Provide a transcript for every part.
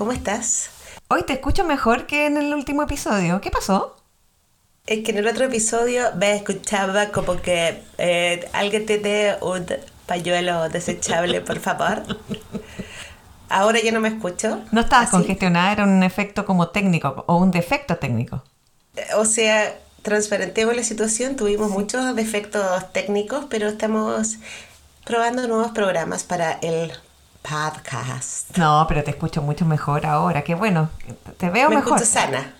¿cómo estás? Hoy te escucho mejor que en el último episodio. ¿Qué pasó? Es que en el otro episodio me escuchaba como que eh, alguien tiene un pañuelo desechable, por favor. Ahora ya no me escucho. No estabas Así. congestionada, era un efecto como técnico o un defecto técnico. O sea, transparentemos la situación. Tuvimos muchos defectos técnicos, pero estamos probando nuevos programas para el podcast. No, pero te escucho mucho mejor ahora. Qué bueno, te veo me mejor. escucho sana.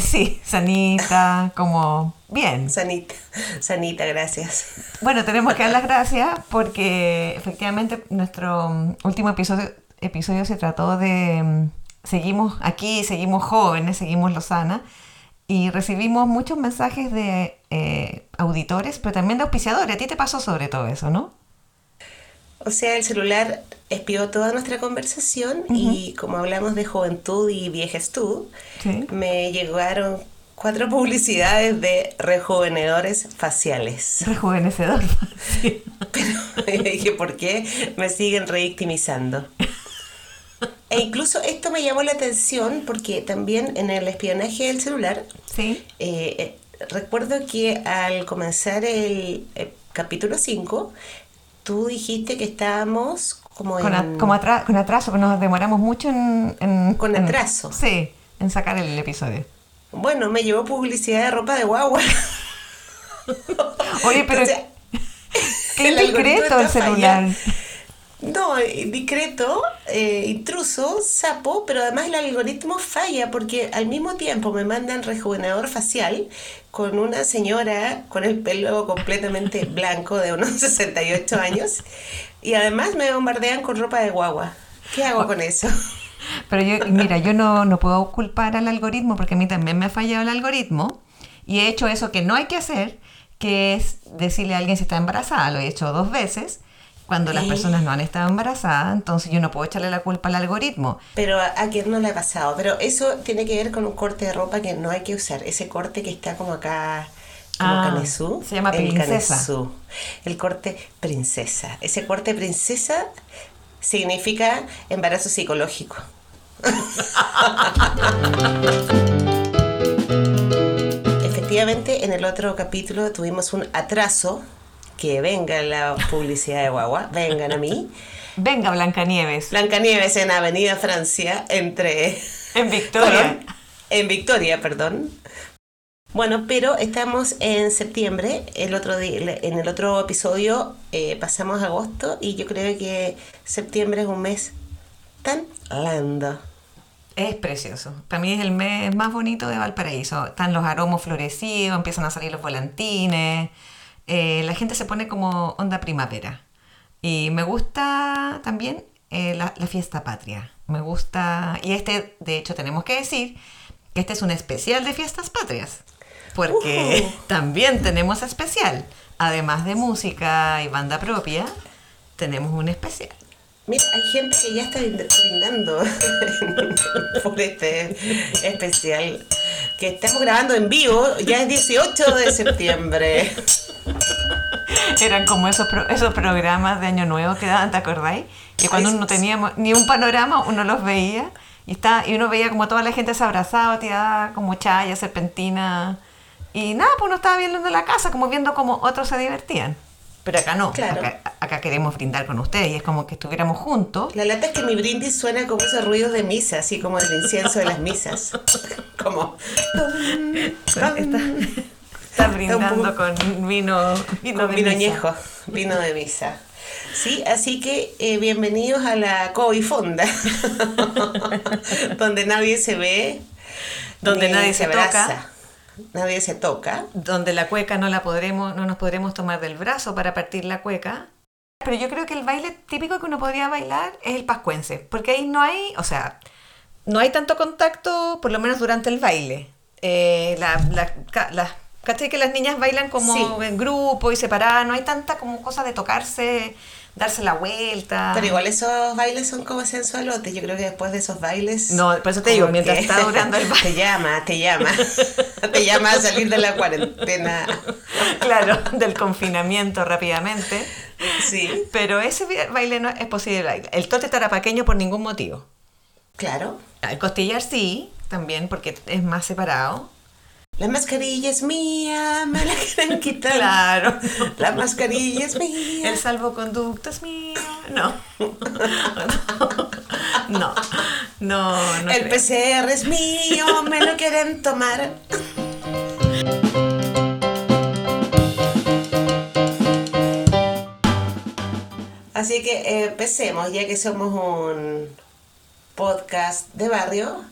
Sí, sanita, como bien. Sanita, sanita, gracias. Bueno, tenemos que dar las gracias porque efectivamente nuestro mm, último episodio, episodio se trató de mm, seguimos aquí, seguimos jóvenes, seguimos Lozana y recibimos muchos mensajes de eh, auditores, pero también de auspiciadores. A ti te pasó sobre todo eso, ¿no? O sea, el celular espió toda nuestra conversación y como hablamos de juventud y viejestud, Sí. me llegaron cuatro publicidades de rejuvenedores faciales. Rejuvenecedor. Sí. Pero dije, ¿por qué me siguen revictimizando? E incluso esto me llamó la atención porque también en el espionaje del celular, Sí. eh, eh, recuerdo que al comenzar el, eh, capítulo 5, tú dijiste que estábamos como Con, a- en... como atra- con atraso, nos demoramos mucho en... en- Con en- atraso. sí, en sacar el episodio. Bueno, me llevó publicidad de ropa de guagua. Oye, pero Entonces, qué el indiscreto el celular. No, discreto, eh, intruso, sapo, pero además el algoritmo falla porque al mismo tiempo me mandan rejuvenador facial con una señora con el pelo completamente blanco de unos 68 años y además me bombardean con ropa de guagua. ¿Qué hago con eso? Pero yo, mira, yo no, no puedo culpar al algoritmo porque a mí también me ha fallado el algoritmo y he hecho eso que no hay que hacer, que es decirle a alguien si está embarazada. Lo he hecho dos veces cuando las personas no han estado embarazadas, entonces yo no puedo echarle la culpa al algoritmo. Pero a, a quién no le ha pasado. Pero eso tiene que ver con un corte de ropa que no hay que usar. Ese corte que está como acá, como Ah, canesú. se llama el princesa. canesú. El corte princesa. Ese corte princesa significa embarazo psicológico. Efectivamente, en el otro capítulo tuvimos un atraso. Que venga la publicidad de guagua, vengan a mí. Venga, Blancanieves, Blancanieves en Avenida Francia, entre en Victoria. Colón, en Victoria, perdón. Bueno, pero estamos en septiembre. El otro día, en el otro episodio eh, pasamos agosto y yo creo que septiembre es un mes tan lindo. Es precioso. Para mí es el mes más bonito de Valparaíso. Están los aromos florecidos, empiezan a salir los volantines. eh, la gente se pone como onda primavera. Y me gusta también eh, la, la fiesta patria. Me gusta. Y este, de hecho, tenemos que decir que este es un especial de fiestas patrias. Porque también tenemos especial. Además de música y banda propia, tenemos un especial. Mira, hay gente que ya está brind- brindando por este especial que estamos grabando en vivo. Ya es 18 de septiembre. Eran como esos, pro- esos programas de Año Nuevo que daban, ¿te acordáis? Que cuando Ay, uno no teníamos ni un panorama, uno los veía y, está, y uno veía como toda la gente se abrazaba, tirada como chaya, serpentina. Y nada, pues uno estaba viendo en la casa, como viendo como otros se divertían. Pero acá no, Claro. acá, acá queremos brindar con ustedes y es como que estuviéramos juntos. La lata es que mi brindis suena como esos ruidos de misa, así como el incienso de las misas. Como. Está, está brindando con vino, vino con de vino misa. añejo, vino de misa. Sí, así que eh, bienvenidos a la Cobifonda, donde nadie se ve, Donde nadie se toca. abraza, nadie se toca. donde la cueca no la podremos, no nos podremos tomar del brazo para partir la cueca. Pero yo creo que el baile típico que uno podría bailar es el pascuense, porque ahí no hay, o sea, no hay tanto contacto, por lo menos durante el baile. Eh, la, ¿Cachai que las niñas bailan como Sí. en grupo y separadas? No hay tanta como cosa de tocarse, darse la vuelta. Pero igual esos bailes son como sensualotes. Yo creo que después de esos bailes. No, por eso te digo, mientras está durando el baile. Te llama, te llama. te llama a salir de la cuarentena. Claro, del confinamiento rápidamente. Sí, Pero ese baile no es posible. El tote tarapaqueño por ningún motivo. claro. El costillar sí, también porque es más separado. La mascarilla es mía, me la quieren quitar. Claro. La mascarilla es mía. El salvoconducto es mío. No. No. No, no. El creo. PCR es mío, me lo quieren tomar. Así que eh, empecemos, ya que somos un podcast de barrio,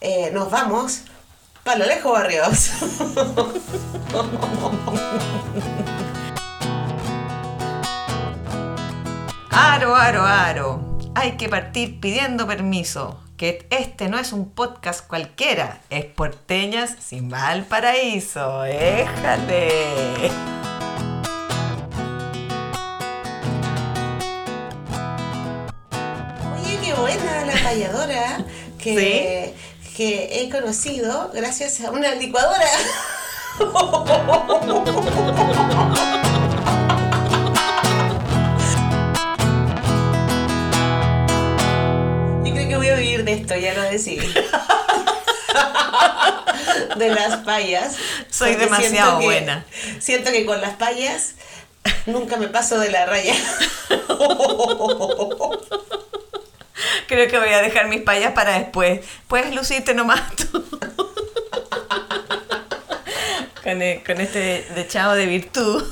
eh, nos vamos para lo lejos barrios. Aro, aro, aro. Hay que partir pidiendo permiso. Que este no es un podcast cualquiera. Es porteñas sin Valparaíso. ¡Éjale! Oye, qué buena la payadora que, que he conocido gracias a una licuadora. Yo creo que voy a vivir de esto, ya lo decidí. De las payas. Soy demasiado siento que- buena. Siento que con las payas nunca me paso de la raya. Creo que voy a dejar mis payas para después. Puedes lucirte nomás tú. Con, e- con este dechado de virtud.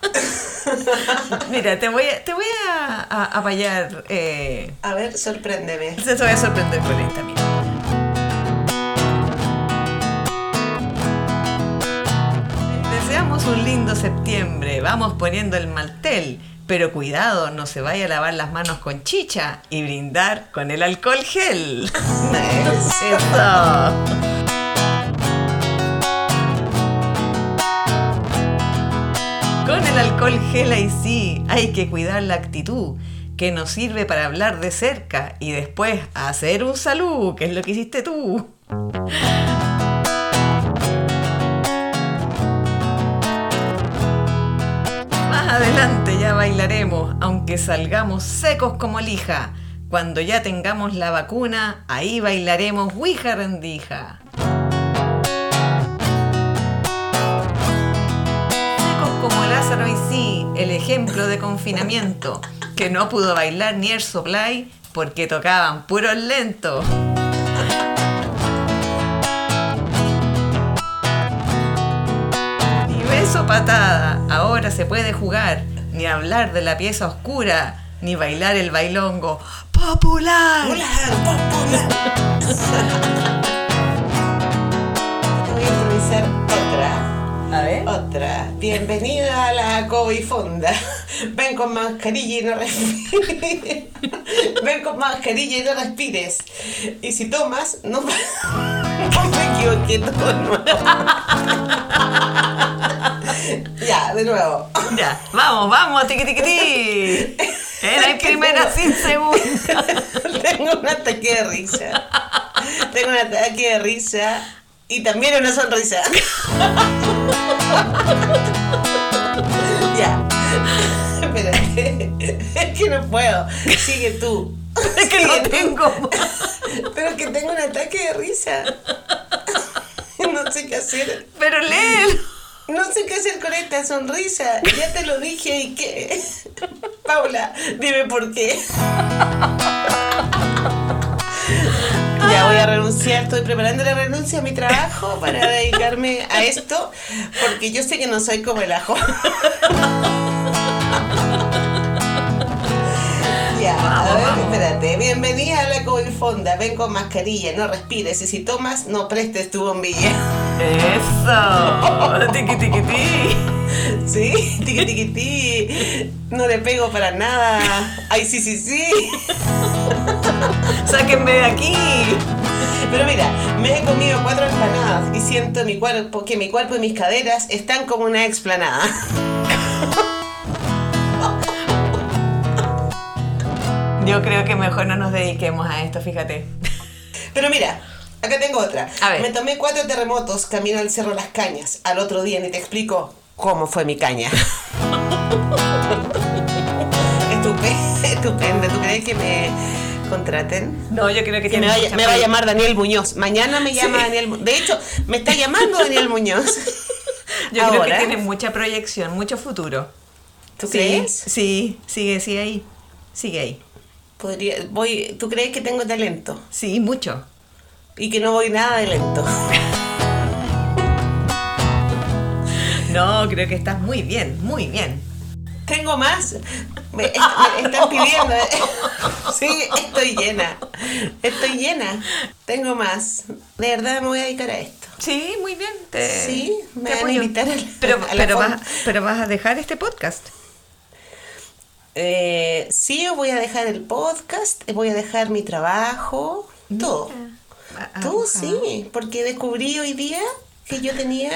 Mira, te voy a, te voy a, a, a payar. eh, A ver, sorpréndeme. te voy a sorprender con esta, mira. Deseamos un lindo septiembre. Vamos poniendo el maltel. Pero cuidado, no se vaya a lavar las manos con chicha y brindar con el alcohol gel. Eso. Con el alcohol gel ahí sí, hay que cuidar la actitud, que nos sirve para hablar de cerca y después hacer un salud, que es lo que hiciste tú. Bailaremos, aunque salgamos secos como lija. Cuando ya tengamos la vacuna, ahí bailaremos Ouija rendija. Secos como Lázaro y sí, el ejemplo de confinamiento, que no pudo bailar ni Air Supply porque tocaban puros lentos. Ni beso patada, ahora se puede jugar, ni hablar de la pieza oscura, ni bailar el bailongo popular. Popular. Te voy a improvisar otra. A ver. Otra. Bienvenida a la Cobifonda. Ven con mascarilla y no respires. Ven con mascarilla y no respires. Y si tomas, no, no me equivoqué todo. Ya, de nuevo. Ya, vamos, vamos, tiqui tiqui ti. Era en primera sin segunda. Tengo un ataque de risa. Tengo un ataque de risa y también una sonrisa. ya. Espérate. Es que no puedo. Sigue tú. Es que no tengo. Pero que tengo un ataque de risa. No sé qué hacer. Pero léelo. No sé qué hacer con esta sonrisa. Ya te lo dije y qué. Paula, dime por qué. Ya voy a renunciar, estoy preparando la renuncia a mi trabajo para dedicarme a esto, porque yo sé que no soy como el ajo. A ver, vamos. espérate. Bienvenida a la Cobilfonda. Ven con mascarilla, no respires. Y si tomas, no prestes tu bombilla. Eso. Tiqui tiqui ti. Sí, tiqui tiqui ti. No le pego para nada. Ay, sí, sí, sí. Sáquenme de aquí. Pero mira, me he comido cuatro empanadas y siento en mi cuerpo que mi cuerpo y mis caderas están como una explanada. Yo creo que mejor no nos dediquemos a esto, fíjate. Pero mira, acá tengo otra. A ver. Me tomé cuatro terremotos camino al Cerro Las Cañas. Al otro día ni te explico cómo fue mi caña. estupenda. ¿Tú crees que me contraten? No, yo creo que, Que tiene me, mucha me va a llamar Daniel Muñoz. Mañana me llama Sí. Daniel Mu- De hecho, me está llamando Daniel Muñoz. Yo creo que tiene mucha proyección, mucho futuro. ¿Tú Sí, crees? Sí, sigue, sigue ahí. Sigue ahí. Podría, voy, ¿Tú crees que tengo talento? Sí, mucho. Y que no voy nada de lento. No, creo que estás muy bien, muy bien. Tengo más. Me, est- me están pidiendo. Sí, estoy llena. Estoy llena. Tengo más. De verdad me voy a dedicar a esto. Sí, muy bien. Te, Sí, me te van a invitar pero, a la pero, vas, pero vas a dejar este podcast. Eh, sí, voy a dejar el podcast, voy a dejar mi trabajo, todo. Ah, ah, sí, porque descubrí hoy día que yo tenía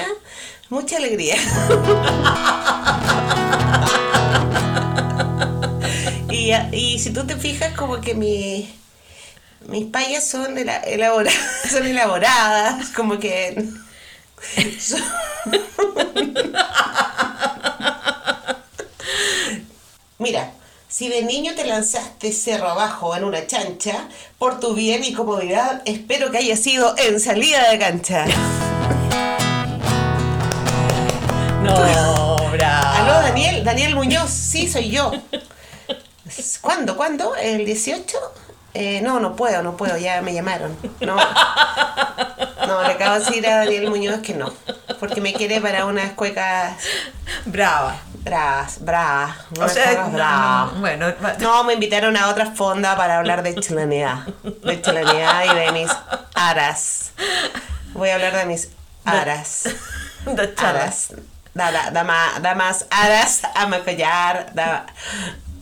mucha alegría. y, y si tú te fijas, como que mi, mis payas son, ela- elabora- son elaboradas, como que... son- Mira, si de niño te lanzaste cerro abajo en una chancha, por tu bien y comodidad, espero que haya sido en salida de cancha. No, bravo. Aló, Daniel, Daniel Muñoz, sí, soy yo. ¿Cuándo? ¿Cuándo? ¿El 18? Eh, no, no puedo, no puedo, ya me llamaron. No, no le acabo de decir a Daniel Muñoz que no, porque me quiere para unas cuecas Brava. Bravas, bravas. O unas sea, no, bravas. no, bueno, No, me invitaron a otra fonda para hablar de chilenidad. De chilenidad y de mis aras. Voy a hablar de mis aras. de. Aras. Da, da, dama- damas aras, ama collar, da,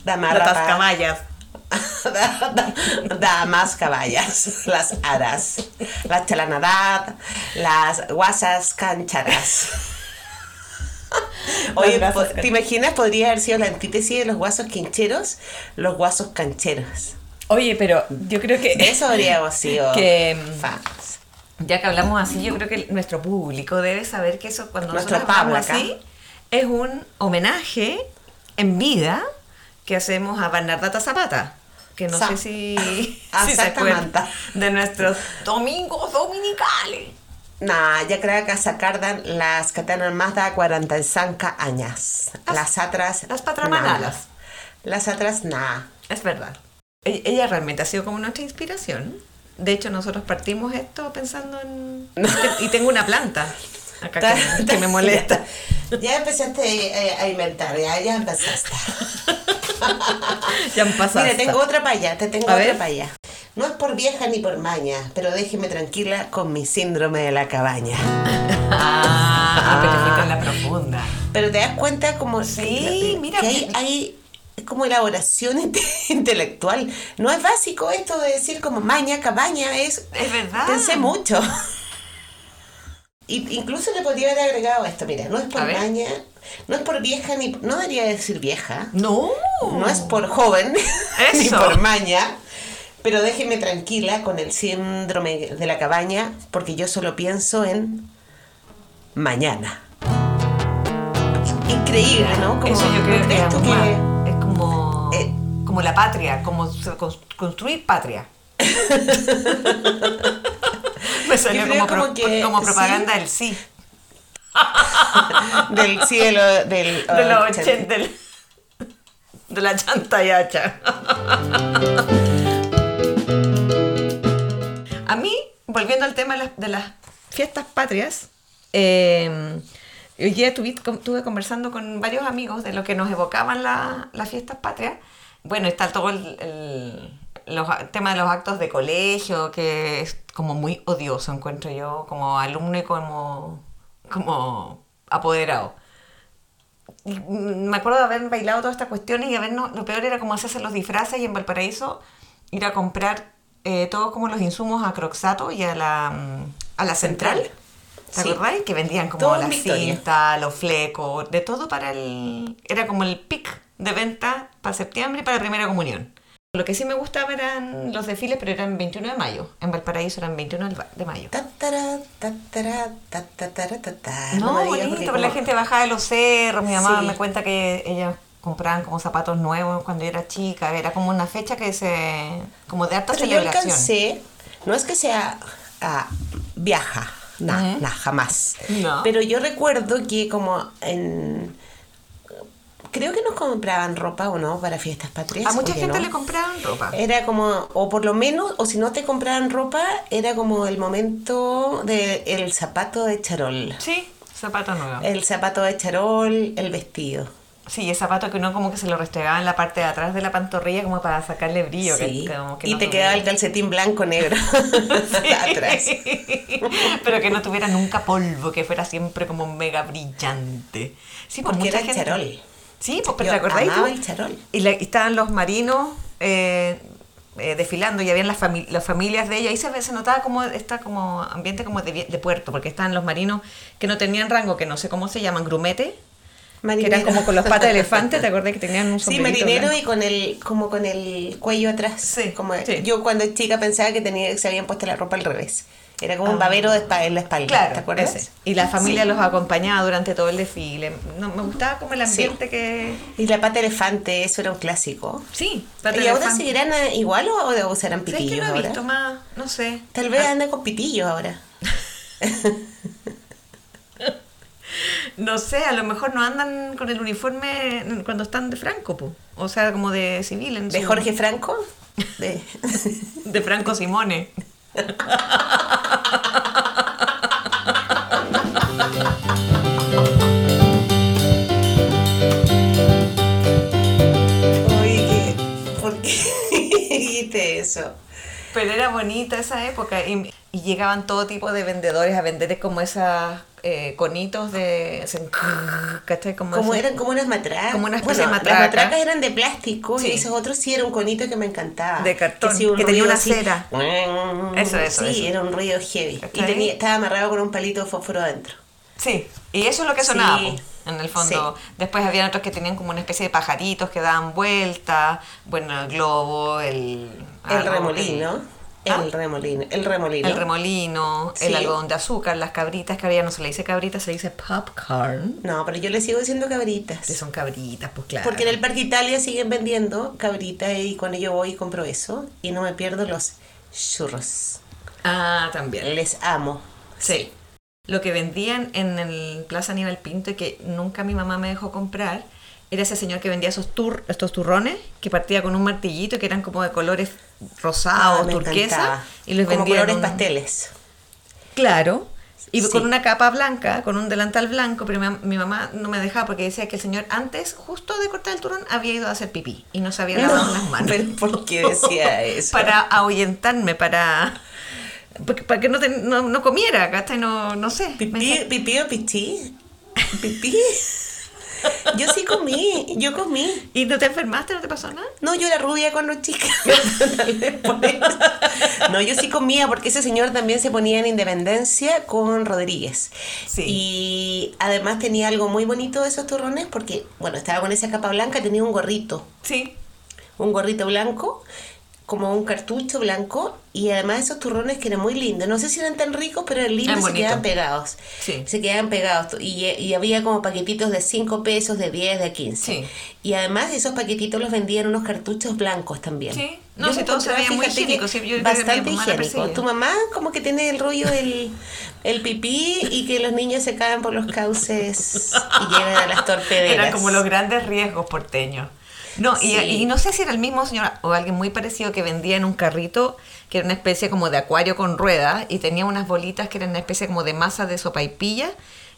dama De rapa. tascamayas. Da- da- damas caballas, las aras, la chalanadad, las guasas cancharas. Oye, ¿te imaginas? Podría haber sido la antítesis de los guasos quincheros, los guasos cancheros. Oye, pero yo creo que Eso habríamos sido Que- fans. Ya que hablamos así, yo creo que nuestro público debe saber que eso cuando Nuestro nosotros hablamos así es un homenaje en vida que hacemos a Bernardata Zapata. Que no Sa- sé si, si se acuerdan de nuestros domingos dominicales. Nah, ya creo que sacardan las que tienen más de 45 años. Las- Las otras. las patramanalas. nah. Las otras, nah. Es verdad. E- Ella realmente ha sido como nuestra inspiración. De hecho, nosotros partimos esto pensando en... Y tengo una planta acá que, que me molesta. Ya empezaste eh, a inventar, ya, ya empezaste. Ya han pasado. Mira, tengo otra para allá, te tengo A otra para allá. No es por vieja ni por maña, pero déjeme tranquila con mi síndrome de la cabaña. Ah, pero la profunda. Pero te das cuenta como Sí, que, mira, que hay, hay como elaboración inte- intelectual. No es básico esto de decir como maña, cabaña, es... Es verdad. Pensé mucho. Y incluso le podría haber agregado esto, mira, no es por maña, no es por vieja ni... No debería decir vieja. No. No es por joven ni por maña, pero déjeme tranquila con el síndrome de la cabaña, porque yo solo pienso en mañana. Increíble, ¿no? Como- Eso yo ¿no creo que, es, como, es como, Eh. como la patria, como construir patria. Me salió como, pro- como que como sí. propaganda del sí. del cielo del De los ochenta. 80. del- De la chanta y hacha. volviendo al tema de las, de las fiestas patrias, eh, hoy día tuve, estuve conversando con varios amigos de lo que nos evocaban la- las fiestas patrias. Bueno, está todo el, el los, de los actos de colegio, que es como muy odioso, encuentro yo, como alumno y como, como apoderado. Y, mm, me acuerdo de haber bailado todas estas cuestiones y habernos, lo peor era como hacerse los disfraces y en Valparaíso ir a comprar eh, todos como los insumos a Croxato y a la, mm, a la central. Central. ¿Te Sí. acordáis? Que vendían como Todo la cinta, los flecos, de todo para el... Era como el pic de venta para septiembre y para la primera comunión. Lo que sí me gustaba eran los desfiles, pero eran 21 de mayo. En Valparaíso eran 21 de mayo. No, bonito, pero la como- gente bajaba de los cerros. Mi mamá Sí. me cuenta que ella compraban como zapatos nuevos cuando yo era chica. Era como una fecha que se. como de harta Pero yo celebración. alcancé, no es que sea ah, viaja, no, jamás. No. Pero yo recuerdo que como en... Creo que nos compraban ropa o no para fiestas patrias. A mucha ¿o que gente no? le compraban ropa. Era como, o por lo menos, o si no te compraban ropa, era como el momento del zapato de charol. Sí, zapato nuevo. El zapato de charol, el vestido. Sí, el zapato que uno como que se lo restregaba en la parte de atrás de la pantorrilla como para sacarle brillo. que- Sí. como que y no te tuviera- quedaba el calcetín blanco negro atrás. Pero que no tuviera nunca polvo, que fuera siempre como mega brillante. Sí, pues Porque mucha era el gente- charol. Sí, pues pero Yo ¿te acordáis amaba el charol. Y, la- y estaban los marinos eh, eh, desfilando y habían las, fami- las familias de ella. Ahí se, se notaba como esta como ambiente como de, de puerto, porque estaban los marinos que no tenían rango, que no sé cómo se llaman, grumete, que eran Marinero. como con los patas de elefante, ¿te acordás que tenían un Sí, sombrerito marinero blanco? y con el, como con el cuello atrás. Sí, como, sí. Yo cuando chica pensaba que tenía, se habían puesto la ropa al revés. Era como un Ah. babero de espa- en la espalda. Claro, ¿te acuerdas? ese. Y la familia Sí. los acompañaba durante todo el desfile. No, me gustaba como el Sí. ambiente que... Y la pata elefante, eso era un clásico. Sí, ¿Y ahora elefante. seguirán eh, igual o, o usarán ¿Sabes que pitillos no he ahora? visto más? No sé. Tal vez anda con pitillos ahora. No sé, a lo mejor no andan con el uniforme cuando están de Franco, po. o sea, como de civil. En ¿De su- Jorge Franco? De... De Franco Simone. Oye, ¿por qué dijiste eso? Pero era bonita esa época y, y llegaban todo tipo de vendedores a vender como esas eh, conitos de... ¿Cachai? Como, Como eran como unas matracas. Como una especie de Bueno, matraca. Las matracas eran de plástico Sí. y esos otros sí era un conito que me encantaba. De cartón, que tenía una así. cera. Eso, eso, Sí, eso. era un ruido heavy. Y tenía, estaba amarrado con un palito de fósforo adentro. Sí, y eso es lo que sonaba, Sí. en el fondo. Después habían otros que tenían como una especie de pajaritos que daban vueltas. Bueno, el globo, el... El algo- remolino. ¿Ah? El remolino. El remolino. El remolino, el algodón de azúcar, las cabritas que había, no se le dice cabritas, se le dice popcorn. No, pero yo le sigo diciendo cabritas. Que son cabritas, pues claro. Porque en el Parque Italia siguen vendiendo cabritas y cuando yo voy y compro eso y no me pierdo los churros. Ah, también. Les amo. Sí. Lo que vendían en el Plaza Aníbal Pinto y que nunca mi mamá me dejó comprar era ese señor que vendía esos tur estos turrones que partía con un martillito que eran como de colores rosados, Ah, turquesa encantaba. y los Como vendían colores un- pasteles. Claro. Y Sí. con una capa blanca, con un delantal blanco, pero mi, mi mamá no me dejaba porque decía que el señor antes, justo de cortar el turrón, había ido a hacer pipí y no se había lavado las manos. ¿por qué decía eso? para ahuyentarme, para, para que no, te- no, no comiera, ¿cachai? No, no sé. ¿Pipí, o pichí? ¿Pipí? Yo sí comí, yo comí. ¿Y no te enfermaste? ¿No te pasó nada? No, yo era rubia cuando chica. Eso. No, yo sí comía porque ese señor también se ponía en Independencia con Rodríguez. Sí. Y además tenía algo muy bonito de esos turrones porque, bueno, estaba con esa capa blanca, tenía un gorrito. Sí. un gorrito blanco, como un cartucho blanco, y además esos turrones que eran muy lindos. No sé si eran tan ricos, pero eran lindos se quedaban pegados. Sí. Se quedaban pegados. Y, y había como paquetitos de 5 pesos, de 10, de 15. Sí. Y además esos paquetitos los vendían unos cartuchos blancos también. Sí. No, Yo si todo se veía muy higiénico, sí, yo bastante higiénico. Tu mamá como que tiene el rollo del el pipí y que los niños se caen por los cauces y llegan a las torpederas. Eran como los grandes riesgos porteños. No, y, Sí. y no sé si era el mismo señor o alguien muy parecido que vendía en un carrito que una especie como de acuario con ruedas y tenía unas bolitas que eran una especie como de masa de sopaipilla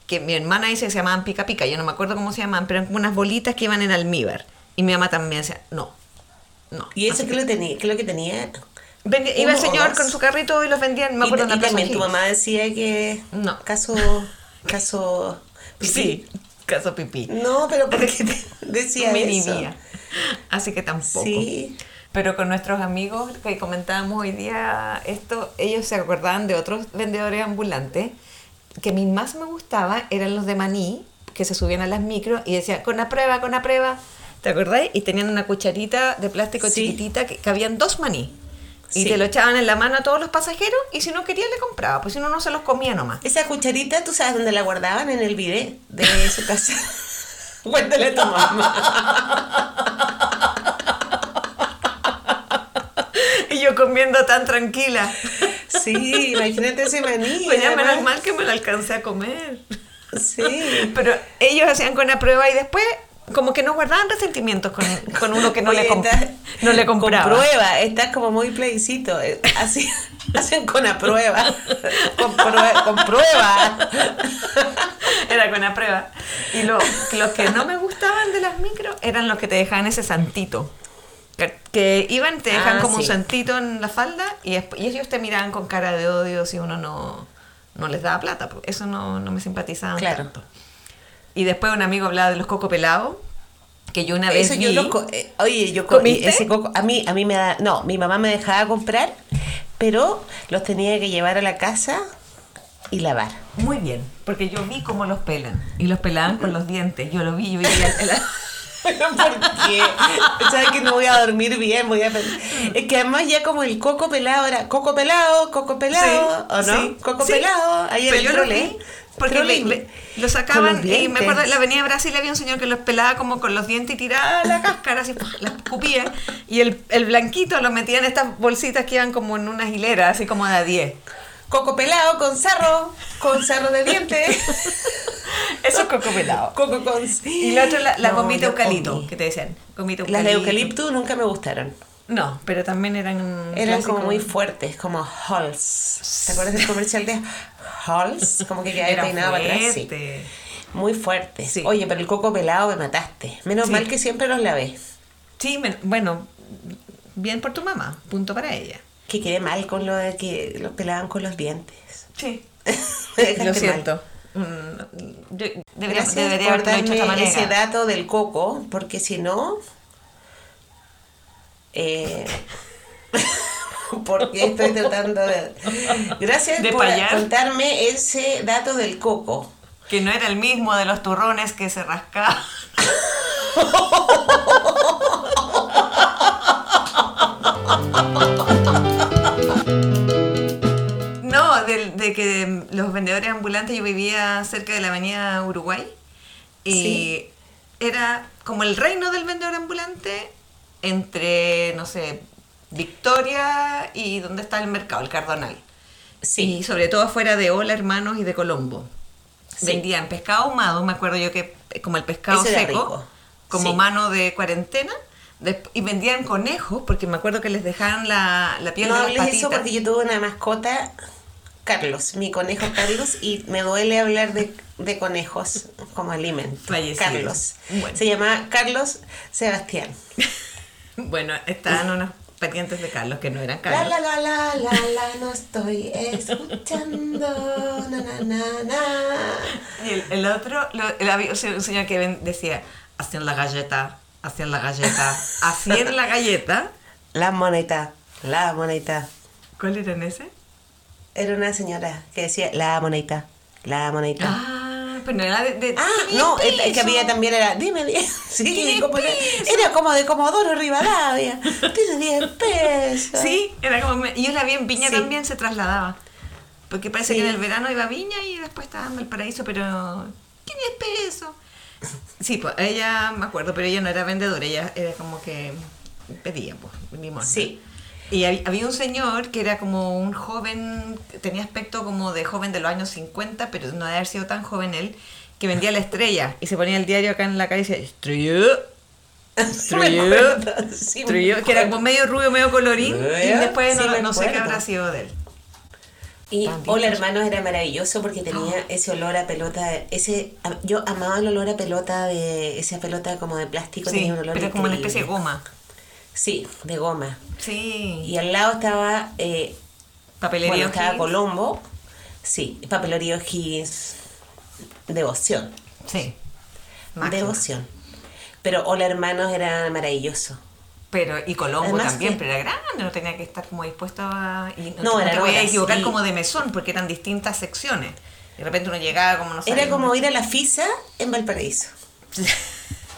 que mi hermana dice que se llamaban pica pica, yo no me acuerdo cómo se llamaban, pero eran como unas bolitas que iban en almíbar. Y mi mamá también decía, no, no. ¿Y eso qué lo tenía? ¿Qué es lo que tenía? Vendía- iba el señor con su carrito y los vendían, me Y, acuerdo y en la Plaza también tu mamá decía que No. caso caso pipí. Sí, caso pipí. No, pero ¿por qué te decía eso? Así que tampoco. Sí. Pero con nuestros amigos que comentábamos hoy día esto, ellos se acordaban de otros vendedores ambulantes que a mí más me gustaba eran los de maní, que se subían a las micros y decían, con la prueba, con la prueba. ¿Te acordáis? Y tenían una cucharita de plástico Sí. chiquitita que cabían dos maní. Y Sí. te lo echaban en la mano a todos los pasajeros y si no quería le compraba, pues si no, no se los comía nomás. Esa cucharita, ¿tú sabes dónde la guardaban? En el bidet de su casa. Cuéntale a tu mamá. comiendo tan tranquila. Sí, imagínate ese maní. Pues ya menos mal que me lo alcancé a comer. Sí. Pero ellos hacían con la prueba y después como que no guardaban resentimientos con, con uno que no, le, comp- no le compraba. Comprueba, estás como muy plebiscito. eh, Así, hacen con la prueba. Comprueba. comprueba. Era con la prueba. Y lo- los que no me gustaban de las micros eran los que te dejaban ese santito. Que, iban, te dejan Ah, como un sí. santito en la falda y, y ellos te miraban con cara de odio si uno no, no les daba plata. Eso no, no me simpatizaba Claro. tanto. Y después un amigo hablaba de los coco pelados, que yo una vez Eso vi... yo lo co- eh, oye, yo co- ¿Comiste? ese coco, a mí, a mí me da, no, mi mamá me dejaba comprar, pero los tenía que llevar a la casa y lavar. Muy bien, porque yo vi cómo los pelan. Y los pelaban con los dientes. Yo lo vi, yo vi ¿Por qué? ¿Sabes que no voy a dormir bien? Voy a Es que además ya como el coco pelado era coco pelado, coco pelado, ¿o no? sí, coco sí. pelado, en Pero el yo lo trole. porque le- le- lo sacaban y me acuerdo en la avenida Brasil había un señor que los pelaba como con los dientes y tiraba la cáscara así las escupía y el, el blanquito lo metía en estas bolsitas que iban como en unas hileras así como de a 10 Coco pelado con sarro, con sarro de dientes. eso es coco pelado coco con... y la otra la, la No, gomita eucalipto que te decían gomita Las de eucalipto nunca me gustaron. no pero también eran Eran como muy fuertes, como Halls. ¿Te acuerdas del comercial de Halls? Como que quedaba Era peinado para atrás. Sí. fuerte. Muy fuertes. Sí. Oye, pero el coco pelado me mataste. Menos Sí. mal que siempre los lavé. sí me- bueno bien por tu mamá punto para ella Que quedé mal con lo de que los pelaban con los dientes. sí Lo siento. Mm, yo- debería, debería por hecho de esta darme ese manera. dato del coco, porque si no... Eh, porque estoy tratando de... Gracias De por payar. contarme ese dato del coco. Que no era el mismo de los turrones que se rascaba. De, que los vendedores ambulantes, yo vivía cerca de la avenida Uruguay y Sí. era como el reino del vendedor ambulante entre, no sé, Victoria y donde está el mercado, el Cardonal. Y sobre todo afuera de Hola Hermanos y de Colombo. Sí. Vendían pescado ahumado, me acuerdo yo que eh, como el pescado seco, como Sí. mano de cuarentena. Y vendían conejos, porque me acuerdo que les dejaban la, la piel No de las patitas. eso porque yo tuve una mascota, Carlos, mi conejo Carlos, y me duele hablar de, de conejos como alimento. Fallecidos. Carlos. Bueno. Se llama Carlos Sebastián. Bueno, estaban unos parientes de Carlos que no eran Carlos. la la la la la no estoy escuchando na na na na Y el, el otro, lo- el- había un se- un señor que decía, hacían la galleta, hacían la galleta, hacían la galleta. la moneta la moneta ¿Cuál era en ese? Era una señora que decía la moneta la moneta Ah, pero no era de... de- Ah, no, el, el que había también era, dime 10. Sí, como era, peso. era como de Comodoro Rivadavia. Tiene 10 pesos. Sí, era como... Y yo la vi en Viña Sí. también, se trasladaba. Porque parece Sí. que en el verano iba a Viña y después estaba en el paraíso, pero... ¿Quién es peso? Sí, pues ella, me acuerdo, pero ella no era vendedora, ella era como que pedía, pues, limosna. Sí. Y hab- había un señor que era como un joven, tenía aspecto como de joven de los años 50, pero no de haber sido tan joven él, que vendía la estrella y se ponía el diario acá en la calle y decía, estrella, estrella, acuerdo, sí, me estrella", que era como medio rubio, medio colorín, y ¿Eh? después Sí, no, sé qué habrá sido de él. Y También. Hola Hermanos era maravilloso porque tenía ese olor a pelota, ese yo amaba el olor a pelota de esa pelota como de plástico, Sí, tenía un olor pero como una especie de goma. Sí, de goma. Sí, Y al lado estaba eh, papelería. bueno, estaba. Colombo. Sí, papelería O'Higgins. Devoción. Sí. máxima. Devoción. Pero Hola Hermanos era maravilloso. Pero, y Colombo Además también, que- pero era grande, no tenía que estar como dispuesto a... Y no, No, no era te voy a equivocar sí. como de mesón, porque eran distintas secciones. De repente uno llegaba como no Era sabía como ir a la FISA en Valparaíso.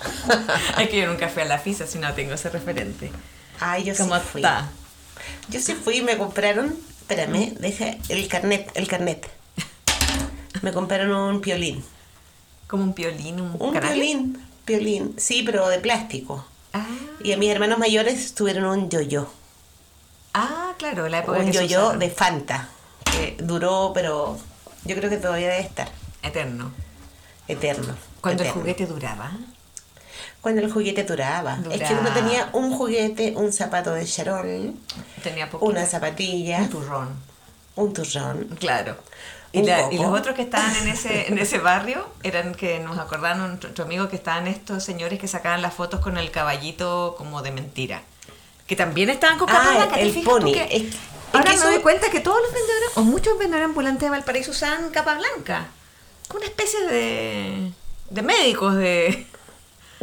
es que yo nunca fui a la FISA si no tengo ese referente. Ay, yo ¿Cómo sí fui. está? Yo sí fui y me compraron, espérame, deja el carnet, el carnet. Me compraron un piolín. Como un piolín, un, Un canario. piolín, piolín, sí, pero de plástico. Ah, Y a mis hermanos mayores tuvieron un yo-yo. ah, claro, la época un yo-yo usaban. de Fanta, que duró, pero yo creo que todavía debe estar Eterno. eterno. Cuando el juguete duraba. Cuando el juguete duraba. Es que uno tenía un juguete, un zapato de charol, Tenía poquito. una zapatilla, Un turrón. un turrón. Claro. Y, la- los otros que estaban en ese, en ese barrio eran que nos acordaron nuestro amigo que estaban estos señores que sacaban las fotos con el caballito como de mentira. Que también estaban con capa Ah, blanca. ¿te el pony. que- Es- Ahora me doy cuenta que todos los vendedores, o muchos vendedores ambulantes de Valparaíso usaban capa blanca. Una especie de, de médicos, de...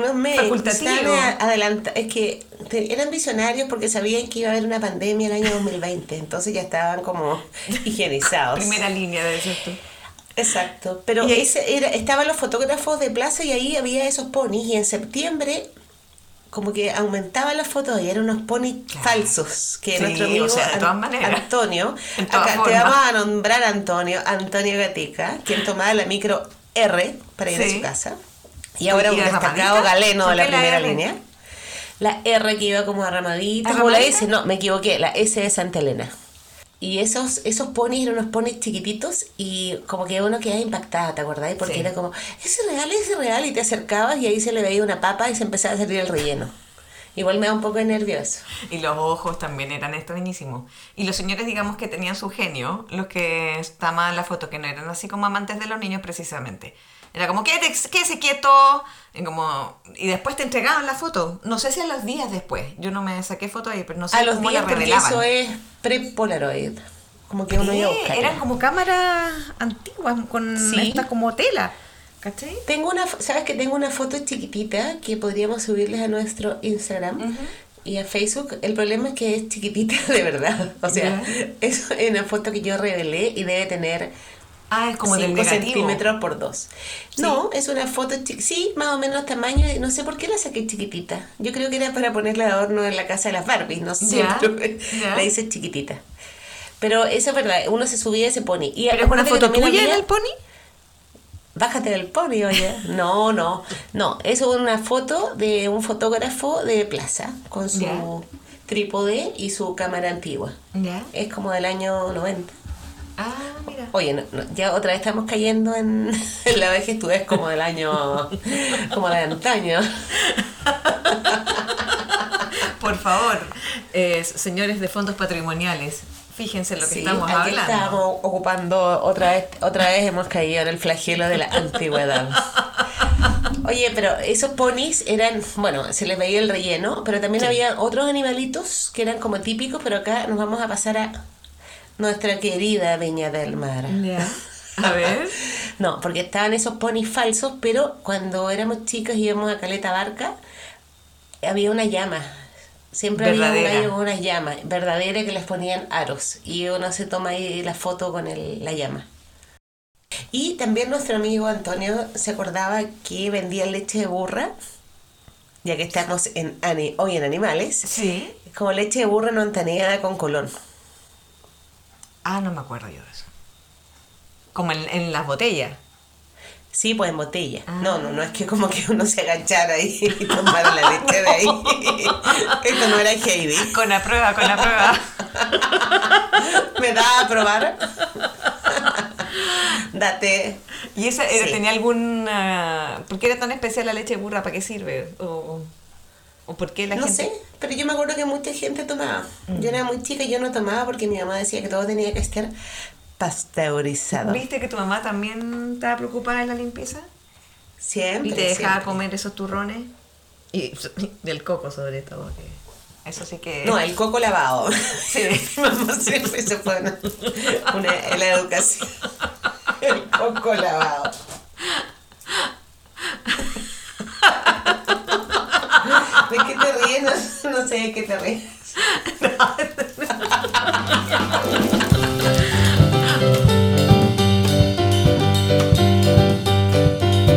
Facultativo. estaban adelanta- es que eran visionarios porque sabían que iba a haber una pandemia el año 2020, entonces ya estaban como higienizados. Primera línea de eso. Exacto, pero Y ahí- ese era, estaban los fotógrafos de plaza y ahí había esos ponis y en septiembre como que aumentaban las fotos y eran unos ponis Claro. falsos que Sí, nuestro amigo o sea, de An- todas maneras. Antonio, acá te vamos a nombrar Antonio, Antonio Gatica, quien tomaba la micro R para ir a su casa y ahora ¿Y un la destacado galeno ¿Por de la la primera R? línea. La R que iba como arramadita, o la. S, no, me equivoqué, la S de Santa Elena. Y esos, esos ponis eran unos ponis chiquititos y como que uno quedaba impactada, ¿te acordás? Porque Sí. era como, es real, es real, y te acercabas y ahí se le veía una papa y se empezaba a salir el relleno. Igual me da un poco de nervioso. Y los ojos también eran extrañísimos. Y los señores, digamos que tenían su genio, los que estaban en la foto, que no eran así como amantes de los niños precisamente. Era como, quédate, quédese quieto. Y, como, y después te entregaban la foto. No sé si a los días después. Yo no me saqué foto ahí, pero no sé a los cómo días la porque revelaban. eso es pre-Polaroid. Como que uno iba a buscar. eran como cámaras antiguas con Sí. esta como tela. ¿Cachai? Tengo una, ¿sabes que tengo una foto chiquitita que podríamos subirles a nuestro Instagram y a Facebook? El problema es que es chiquitita de verdad. O sea, Ya. es una foto que yo revelé y debe tener Ah, es como del 5 negativo. centímetros por 2. No, es una foto. Sí, más o menos tamaño. No sé por qué la saqué chiquitita. Yo creo que era para ponerla de adorno en la casa de las Barbies. No sé, Ya, ya. la hice chiquitita. Pero eso es verdad, uno se subía y se pone. Y ¿Pero es una foto tuya en el pony? Bájate del pony, oye. No, no. No, eso es una foto de un fotógrafo de plaza con su Ya. trípode y su cámara antigua. Ya. Es como del año 90. Ah, mira. Oye, no, no, ya otra vez estamos cayendo en, en la vejez, tú es como del año, como de antaño. Por favor, eh, señores de fondos patrimoniales, fíjense en lo que Sí, estamos aquí hablando. estamos ocupando, otra vez, otra vez hemos caído en el flagelo de la antigüedad. Oye, pero esos ponis eran, bueno, se les veía el relleno, pero también Sí. había otros animalitos que eran como típicos, pero acá nos vamos a pasar a nuestra querida Viña del Mar. A ver. No, porque estaban esos ponis falsos, pero cuando éramos chicos y íbamos a Caleta Barca, había una llama. Siempre había un Verdadera. gallo con unas llamas, verdadera que les ponían aros. Y uno se toma ahí la foto con el- la llama. Y también nuestro amigo Antonio se acordaba que vendía leche de burra, ya que estamos en, hoy en animales, Sí. como leche de burra no antaneada con colón. Ah, no me acuerdo yo de eso. Como en, en las botellas. Sí, pues en botella. Ah. No, no, no es que como que uno se agachara ahí y tomara la leche de ahí. Esto no era Heidi. Con la prueba, con la prueba. ¿Me da a probar? Date. ¿Y esa era- Sí. tenía algún... ah, ¿Por qué era tan especial la leche de burra? ¿Para qué sirve? ¿O, o por qué la no gente...? sé, pero yo me acuerdo que mucha gente tomaba. Yo era muy chica y yo no tomaba porque mi mamá decía que todo tenía que estar pasteurizado. ¿Viste que tu mamá también estaba preocupada en la limpieza? Siempre. Y te dejaba siempre. comer esos turrones. Y del coco sobre todo. que eso sí que... No, el coco lavado. Sí. Mi mamá siempre se fue una, una, en la educación. El coco lavado. ¿De qué te ríes? No, no sé de qué te ríes.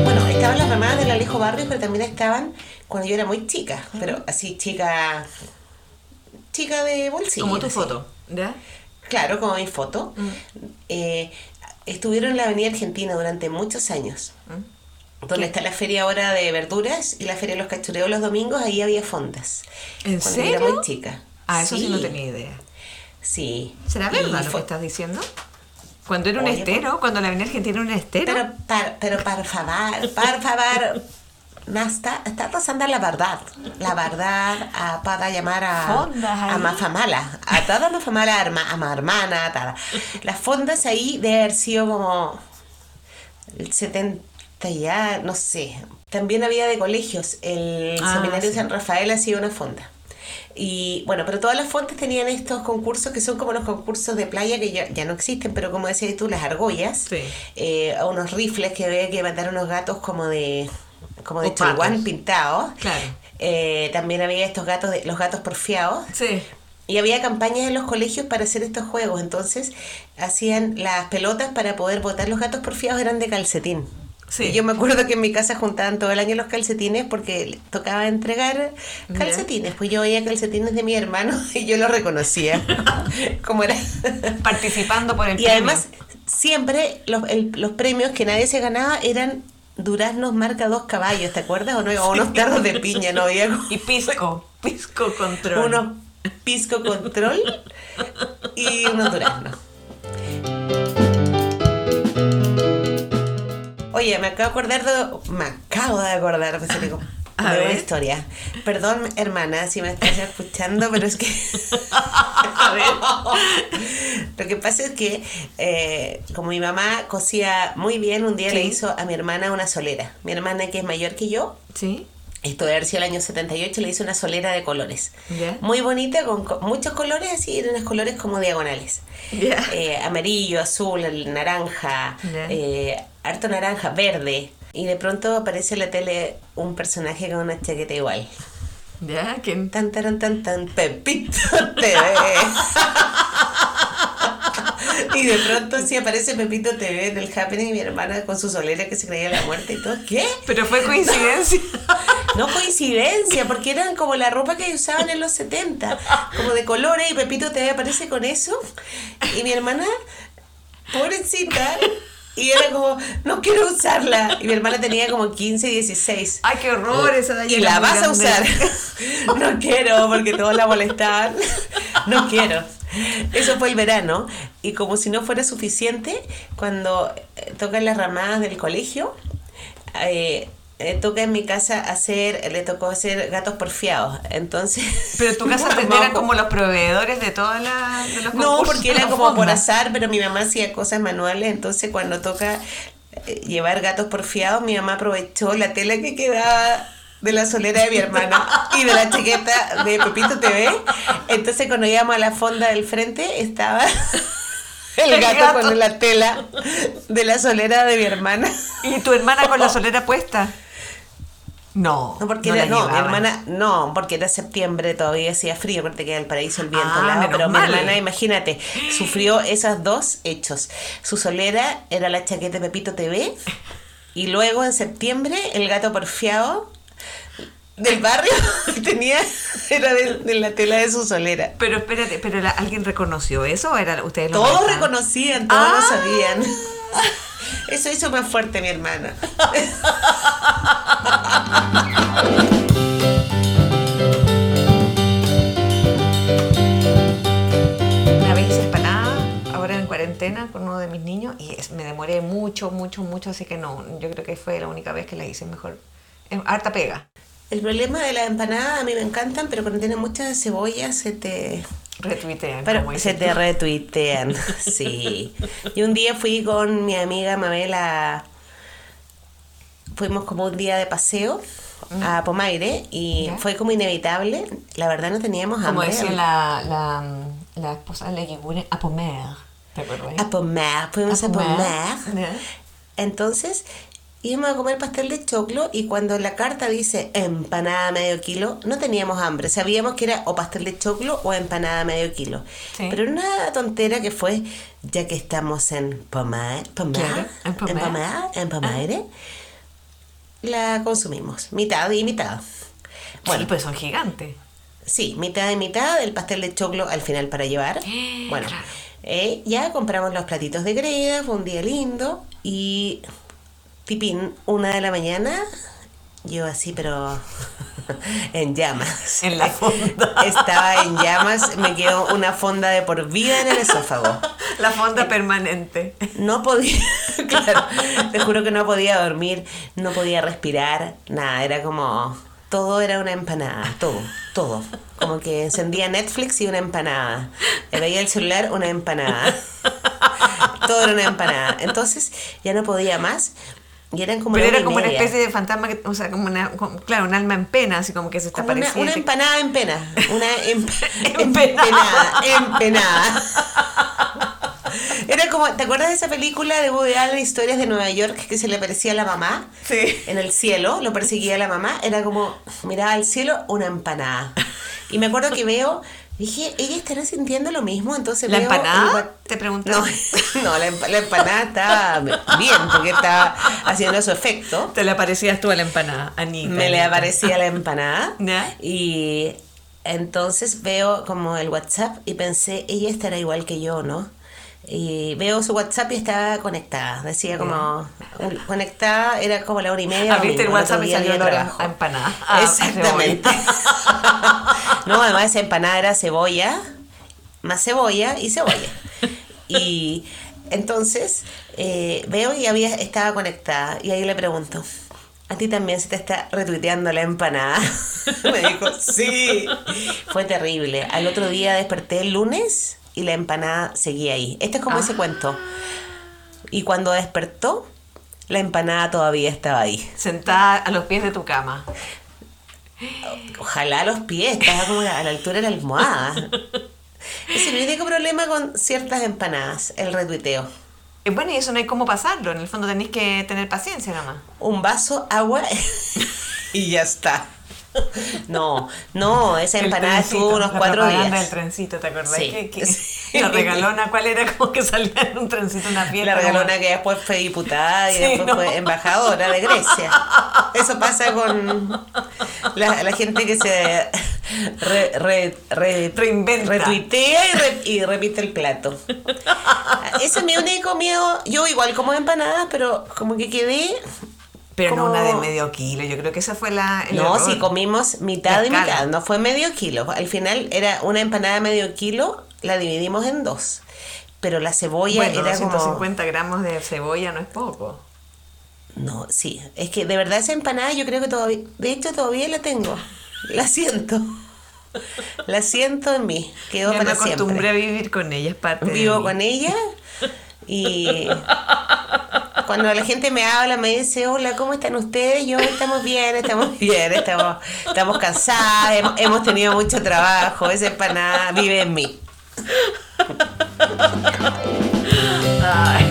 Bueno, estaban las mamás del Alejo Barrios, pero también estaban cuando yo era muy chica, pero así chica, chica de bolsillo. Como tu así. foto, ¿ya? Claro, como mi foto. Mm. Eh, estuvieron en la Avenida Argentina durante muchos años. ¿Mm? Donde está la feria ahora de verduras y la feria de los cachureos los domingos, ahí había fondas. ¿En cuando serio? era muy chica. Ah, eso sí. no tenía idea. Sí. ¿Será Y verdad lo que estás diciendo? Cuando era un Oye, estero, cuando la Avenida Argentina era un estero. Pero, par- pero por favor, por favor, no está, está pasando la verdad. La verdad para llamar a, a Mafamala, a toda Mafamala, a mi hermana, a toda. Las fondas ahí de haber sido como el 70 ya, no sé. También había de colegios. El Ah, seminario sí. San Rafael hacía una fonda. Y bueno, pero todas las fondas tenían estos concursos que son como los concursos de playa que ya, ya no existen, pero como decías tú, las argollas, Sí. eh, unos rifles que había que matar unos gatos como de como de chalguán pintados. Claro. Eh, también había estos gatos, de, los gatos porfiados. Sí. Y había campañas en los colegios para hacer estos juegos. Entonces hacían las pelotas para poder botar los gatos porfiados eran de calcetín. Sí. Y yo me acuerdo que en mi casa juntaban todo el año los calcetines porque tocaba entregar calcetines. Pues yo veía calcetines de mi hermano y yo los reconocía. como era. Participando por el y premio. además, siempre los, el- los premios que nadie se ganaba eran duraznos marca dos caballos, ¿te acuerdas? O, no? o unos tarros de piña, ¿no? Había como Y pisco. Pisco control. unos pisco control y unos duraznos. Oye, me acabo de acordar de. Me acabo de acordar, pues, digo, A de una historia. Perdón, hermana, si me estás escuchando, pero es que. A ver. Lo que pasa es que, eh, como mi mamá cosía muy bien, un día Sí. le hizo a mi hermana una solera. Mi hermana, que es mayor que yo, Sí. Esto debe haber sido el año 78, le hizo una solera de colores. Muy bonita, con co- muchos colores, así, eran unos colores como diagonales. Eh, amarillo, azul, naranja, eh, harto naranja, verde. Y de pronto aparece en la tele un personaje con una chaqueta igual. Ya, ¿quién? Tan, tan, tan, tan, Pepito TV. y de pronto sí aparece Pepito TV en el Happening y mi hermana con su solera que se creía la muerte y todo. ¿Qué? Pero fue coincidencia. No coincidencia, porque eran como la ropa que usaban en los 70, como de colores y Pepito TV aparece con eso. Y mi hermana, pobrecita, y era como, no quiero usarla. Y mi hermana tenía como 15, 16. Ay, qué horror esa de Y la vas a usar. No quiero, porque todos la molestaban. No quiero. Eso fue el verano. Y como si no fuera suficiente, cuando eh, tocan las ramadas del colegio, eh, eh, toca en mi casa hacer, le tocó hacer gatos porfiados. Entonces. Pero tu casa eran como los proveedores de todas las de los no, porque era como por azar, pero mi mamá hacía cosas manuales, entonces cuando toca llevar gatos porfiados, mi mamá aprovechó la tela que quedaba de la solera de mi hermana y de la chaqueta de Pepito TV. Entonces cuando íbamos a la fonda del frente estaba el El gato, gato. con la tela de la solera de mi hermana. ¿Y tu hermana con la solera puesta? No. No, porque no era, no, mi hermana, no, porque era septiembre, todavía hacía frío, porque queda el paraíso, el viento, Ah, pero mi hermana, imagínate, sufrió esos dos hechos. Su solera era la chaqueta de Pepito TV, y luego en septiembre el gato porfiado del barrio tenía, era de, de la tela de su solera. Pero espérate, ¿pero la- alguien reconoció eso o era ustedes lo Todos reconocían, todos Ah. lo sabían. Eso hizo más fuerte mi hermana. Una vez hice empanada, ahora en cuarentena con uno de mis niños y es- me demoré mucho, mucho, mucho, así que no, yo creo que fue la única vez que la hice mejor. Eh, Harta pega, El problema de las empanadas, a mí me encantan, pero cuando tienen mucha cebolla se te... retuitean. Pero como se te retuitean, sí. Y un día fui con mi amiga Mabel a... Fuimos como un día de paseo a Pomaire y Mm. Ya. fue como inevitable. La verdad no teníamos Como hambre. decía la, la, la esposa de Leguibune, a pomer. ¿Te acuerdas? A Pomer, fuimos a, Pomer. Entonces íbamos a comer pastel de choclo y cuando la carta dice empanada medio kilo, no teníamos hambre. Sabíamos que era o pastel de choclo o empanada medio kilo. Sí. Pero una tontera que fue, ya que estamos en Claro, en en la consumimos, mitad y mitad. Bueno, sí, pues son gigantes. Sí, mitad y mitad, el pastel de choclo al final para llevar. Bueno, claro. eh, ya compramos los platitos de greda, fue un día lindo y una de la mañana Yo así, pero en llamas. En la fonda. Estaba en llamas, me quedó una fonda de por vida en el esófago. La fonda permanente. No podía, claro, te juro que no podía dormir, no podía respirar, nada, era como, todo era una empanada, todo, todo. Como que encendía Netflix y una empanada. Veía el celular, una empanada. Todo era una empanada. Entonces ya no podía más. Y eran como Pero era como una especie de fantasma, que, o sea, como una, como- claro, un alma en pena, así como que se está una, apareciendo. una empanada en pena. Una emp- Empenada. empenada. Era como, ¿te acuerdas de esa película de Woody Allen, Historias de Nueva York, que se le parecía a la mamá? Sí. En el cielo, lo perseguía la mamá. Era como, miraba al cielo, una empanada. Y me acuerdo que veo, dije, ¿ella estará sintiendo lo mismo? Entonces ¿La el empanada? Te pregunté. No, no la, empa- la empanada estaba bien, porque estaba haciendo su efecto. Te le aparecías tú a la empanada, Anita. Me le aparecía la empanada. ¿Ya? Y entonces veo como el WhatsApp y pensé, ella estará igual que yo, ¿no? Y veo su WhatsApp y estaba conectada. Decía como un- conectada, era como la hora y media. Abriste el WhatsApp y salió de el olor trabajo. a empanada. Ah, Exactamente. no, además esa empanada era cebolla, más cebolla y cebolla. Y entonces eh, veo y había, estaba conectada y ahí le pregunto, ¿a ti también se te está retuiteando la empanada? Me dijo, sí. Fue terrible. Al otro día desperté el lunes y la empanada seguía ahí. Este es como ese Ah. cuento. Y cuando despertó, la empanada todavía estaba ahí. Sentada a los pies de tu cama. Ojalá a los pies, estaba como a la altura de la almohada. Es el único problema con ciertas empanadas, el retuiteo. Y bueno, y eso no hay cómo pasarlo. En el fondo tenéis que tener paciencia nomás. Un vaso, agua y ya está. No, no, esa empanada estuvo unos cuatro días. del trencito, ¿te acordás? Sí. Que, que Sí. La regalona, ¿cuál era? Como que salía en un trencito una fiesta. La regalona que después fue diputada y Sí, después ¿no? fue embajadora de Grecia. Eso pasa con la, la gente que se re- re- re- Reinventa. retuitea y, re- y repite el plato. Ese es mi único miedo. Yo igual como empanadas, pero como que quedé... Pero no como- una de medio kilo. Yo creo que esa fue la. No, error. si comimos mitad escala. mitad, no fue medio kilo. Al final era una empanada de medio kilo, la dividimos en dos. Pero la cebolla Bueno, era como... 250 gramos de cebolla no es poco. No, sí, es que de verdad esa empanada yo creo que todavía, de hecho todavía la tengo, la siento, la siento en mí, quedó Ya me para acostumbré a vivir con ella, es parte de Vivo mí. con ella y cuando la gente me habla me dice, hola, ¿cómo están ustedes? Yo, estamos bien, estamos bien, estamos, estamos cansadas, hemos, hemos tenido mucho trabajo, esa empanada vive en mí. Ay.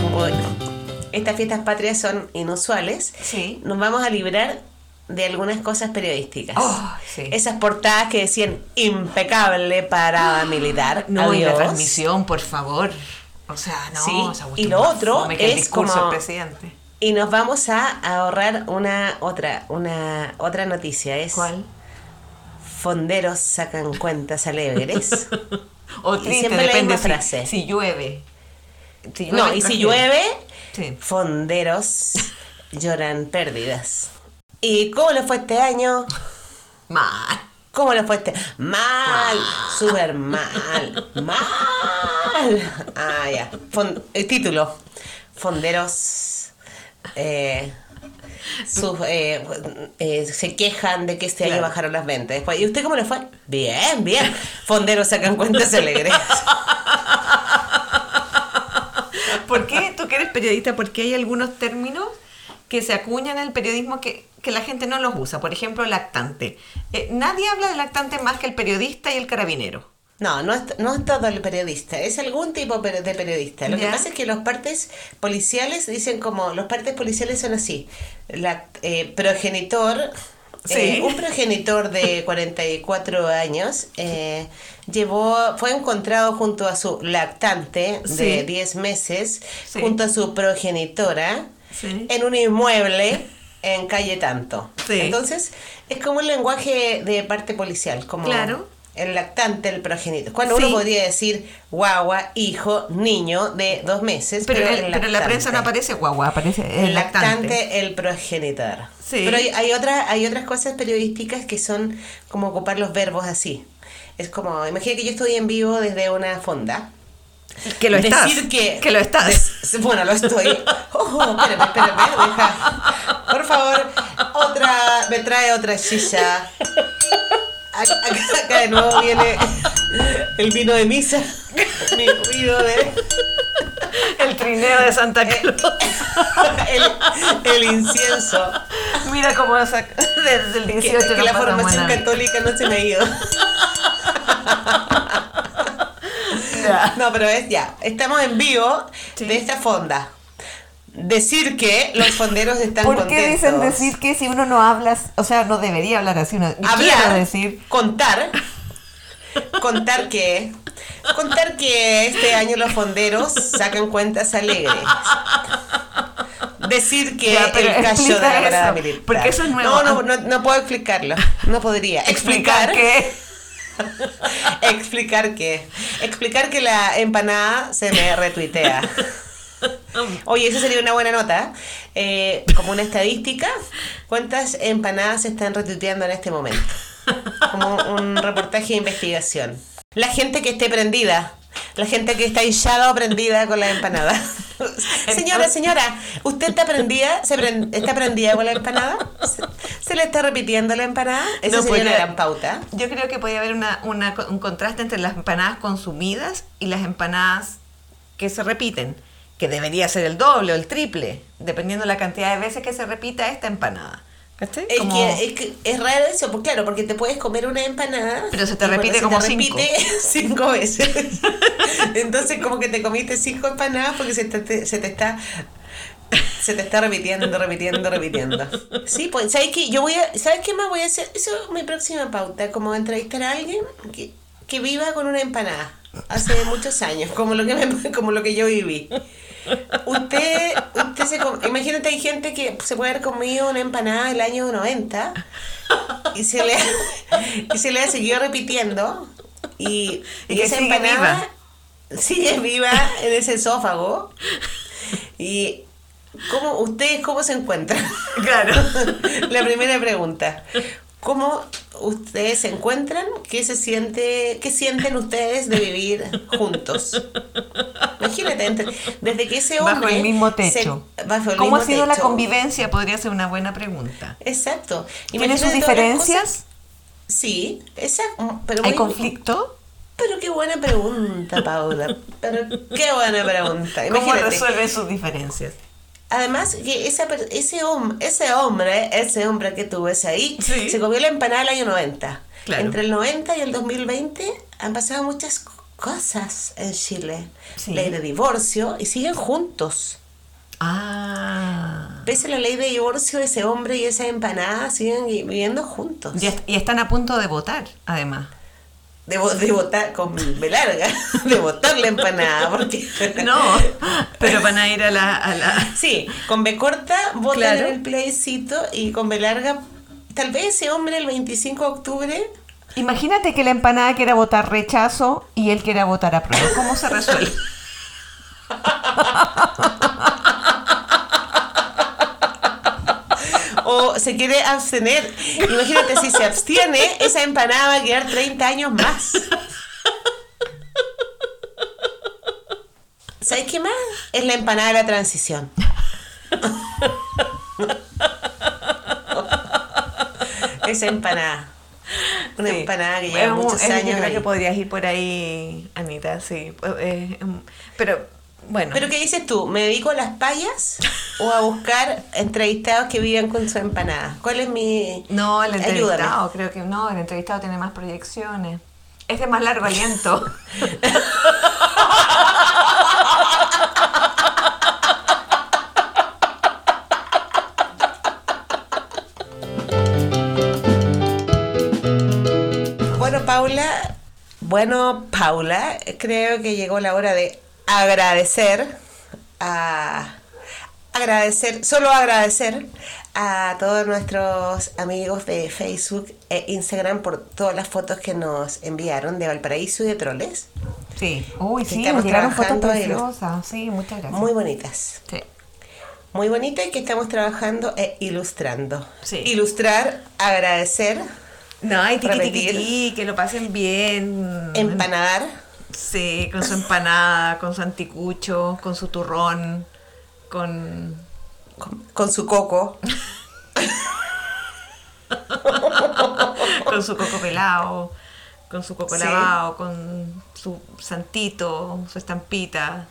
Como estas fiestas patrias son inusuales, Sí. nos vamos a librar de algunas cosas periodísticas. Oh, sí. Esas portadas que decían impecable parada militar. No, y la transmisión, por favor. O sea, no, Sí, y lo otro el es discurso como- del presidente. Y nos vamos a ahorrar una otra, una otra noticia. Es ¿Cuál? fonderos sacan cuentas alegres. O Y triste, siempre la misma si, frase. si llueve. Si no, y si llueve, Sí. fonderos lloran pérdidas. ¿Y cómo le fue este año? Mal. ¿Cómo le fue este? Mal, súper mal, mal. Ah, ya. Fon- el título: Fonderos eh, sus, eh, eh, se quejan de que este año bajaron las ventas. Después, ¿Y usted cómo le fue? Bien, bien. Fonderos sacan cuentas alegres. ¿Por qué tú que eres periodista? Porque hay algunos términos que se acuñan en el periodismo que, que la gente no los usa. Por ejemplo, lactante. Eh, nadie habla de lactante más que el periodista y el carabinero. No, no es, no es todo el periodista, es algún tipo de periodista. Lo Ya. que pasa es que los partes policiales dicen como, los partes policiales son así, la, eh, progenitor, Sí. eh, un progenitor de 44 años eh, llevó, fue encontrado junto a su lactante de Sí. 10 meses, Sí. junto a su progenitora, Sí. en un inmueble en calle tanto. Sí. Entonces, es como un lenguaje de parte policial, como Claro. El lactante, el progenitor. Cuando Sí. uno podría decir guagua, hijo, niño de dos meses. Pero, Pero, el- el pero en la prensa no aparece guagua, aparece el, El lactante. lactante, el progenitor. Sí. Pero hay, hay, otra- hay otras cosas periodísticas que son como ocupar los verbos así. Es como, imagina que yo estoy en vivo desde una fonda. Que lo estás. Decir que, que lo estás. des- bueno, lo estoy. Oh, espérame, espérame, deja. Por favor, otra, me trae otra silla. Acá, acá- de nuevo viene el vino de misa. Mi ruido de. El trineo de Santa Claus. El, el incienso. Mira cómo saca- desde el Que, 18 que no la formación católica no se me ha ido. No, pero es ya. Estamos en vivo Sí. de esta fonda. Decir que los fonderos están ¿Por contentos. qué dicen decir que si uno no habla, o sea, no debería hablar así? Uno, hablar, decir, contar, contar que, contar que este año los fonderos sacan cuentas alegres. Decir que Ya, el callo de la parada militar. porque eso es nuevo. No, no, no, no puedo explicarlo. No podría. explicar que Explicar que. Explicar que la empanada se me retuitea. Oye, esa sería una buena nota. Eh, como una estadística, ¿cuántas empanadas se están retuiteando en este momento? Como un reportaje de investigación. La gente que esté prendida. La gente que está hinchada o prendida con la empanada. Señora, señora, ¿usted está prendida? ¿Se ¿Está prendida con la empanada? ¿Se, se le está repitiendo la empanada? Esa No, sería una gran pauta. yo creo que podía haber una, una- un contraste entre las empanadas consumidas y las empanadas que se repiten, que debería ser el doble o el triple, dependiendo de la cantidad de veces que se repita esta empanada. ¿Cachai? Es, Como- que, es que es raro eso, pues claro, porque te puedes comer una empanada. Pero se te bueno, repite se como te cinco. repite cinco veces. Entonces, como que te comiste cinco empanadas porque se te, te- se te está. Se te está repitiendo, repitiendo, repitiendo. Sí, pues, ¿sabes qué? Yo voy a. ¿Sabes qué más voy a hacer? Eso es mi próxima pauta, como entrevistar a alguien que, que viva con una empanada. Hace muchos años, como lo que, me- como lo que yo viví. Usted, usted se imagínate hay gente que se puede haber comido una empanada del año 90 y se le, y se le ha seguido repitiendo y, Y y que esa sigue empanada sigue viva en ese esófago y ¿cómo, ustedes cómo se encuentran? Claro. La primera pregunta. ¿Cómo ustedes se encuentran? ¿Qué se siente, qué sienten ustedes de vivir juntos? Imagínate, entre- desde que ese hombre Bajo el mismo se- techo. bajo el ¿Cómo mismo ha sido la convivencia? Podría ser una buena pregunta. Exacto. ¿Tiene sus diferencias? Sí, exacto. Pero ¿Hay muy- conflicto? Pero qué buena pregunta, Paula. Pero qué buena pregunta. ¿Cómo resuelven sus diferencias? Además, que esa, ese, hom- ese hombre, ese hombre que tú ves ahí, Sí. se comió la empanada del año 90. Claro. Entre el 90 y el 2020 han pasado muchas co- cosas en Chile. Sí. Ley de divorcio y siguen juntos. Ah. Pese a la ley de divorcio, ese hombre y esa empanada siguen vi- viviendo juntos. Y, est- y están a punto de votar, además. De, vo- de votar con B larga, de votar la empanada, porque... No, pero van a ir a la... A la... Sí, con B corta votan Claro. en el plebiscito y con B larga, tal vez ese hombre el 25 de octubre Imagínate que la empanada quiera votar rechazo y él quiera votar apruebo. ¿Cómo se resuelve? O se quiere abstener. Imagínate, si se abstiene, esa empanada va a quedar 30 años más. ¿Sabes qué más? Es la empanada de la transición. Esa empanada. Una Sí. empanada que lleva muchos años. Yo creo que podrías ir por ahí, Anita, sí. Eh, em, Pero, bueno. ¿Pero qué dices tú? ¿Me dedico a las payas o a buscar entrevistados que vivan con su empanada? ¿Cuál es mi...? No, el Ayúdame. entrevistado, creo que no, el entrevistado tiene más proyecciones. Es de más largo aliento. Bueno, Paula, bueno, Paula, creo que llegó la hora de agradecer a agradecer, solo agradecer a todos nuestros amigos de Facebook e Instagram por todas las fotos que nos enviaron de Valparaíso y de Troles. Sí. Uy, sí, estamos fotos preciosas. Sí, muchas gracias. Muy bonitas. Sí. Muy bonitas y que estamos trabajando e ilustrando. Sí. Ilustrar, agradecer, No, hay tiqui, tiqui, tiqui, que lo pasen bien. empanadar. Sí, con su empanada, con su anticucho, con su turrón, con... con, con su coco. con su coco pelado, con su coco Sí. lavado, con su santito, su estampita.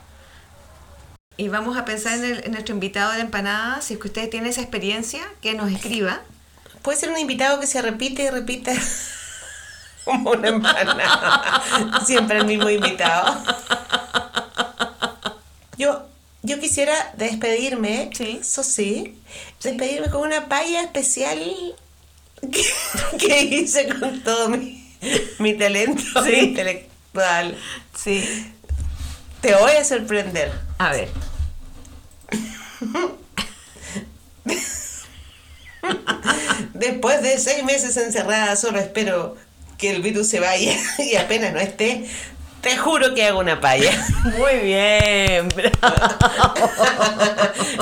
Y vamos a pensar en, el- en nuestro invitado de la empanada, si es que usted tiene esa experiencia, que nos escriba. Puede ser un invitado que se repite y repite como una empanada. Siempre el mismo invitado. Yo, yo quisiera despedirme, Sí. eso sí, despedirme con una paya especial que, que hice con todo mi, mi talento Sí. intelectual. Sí. Te voy a sorprender. A ver. Después de seis meses encerrada, solo espero que el virus se vaya y apenas no esté, te juro que hago una paya. Muy bien.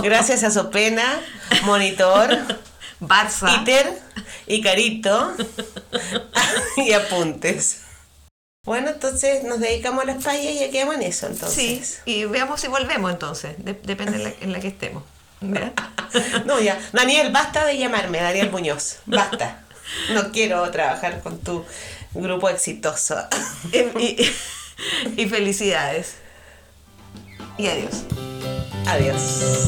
Gracias a Sopena, Monitor, Barça. Iter y Carito y apuntes. Bueno, entonces nos dedicamos a las payas y ya quedamos en eso Sí, entonces. y veamos si volvemos entonces. De- depende en la, en la que estemos. ¿Ya? No, ya. Daniel, basta de llamarme, Daniel Muñoz. Basta. No quiero trabajar con tu grupo exitoso. y, y- y felicidades. Y adiós. Adiós.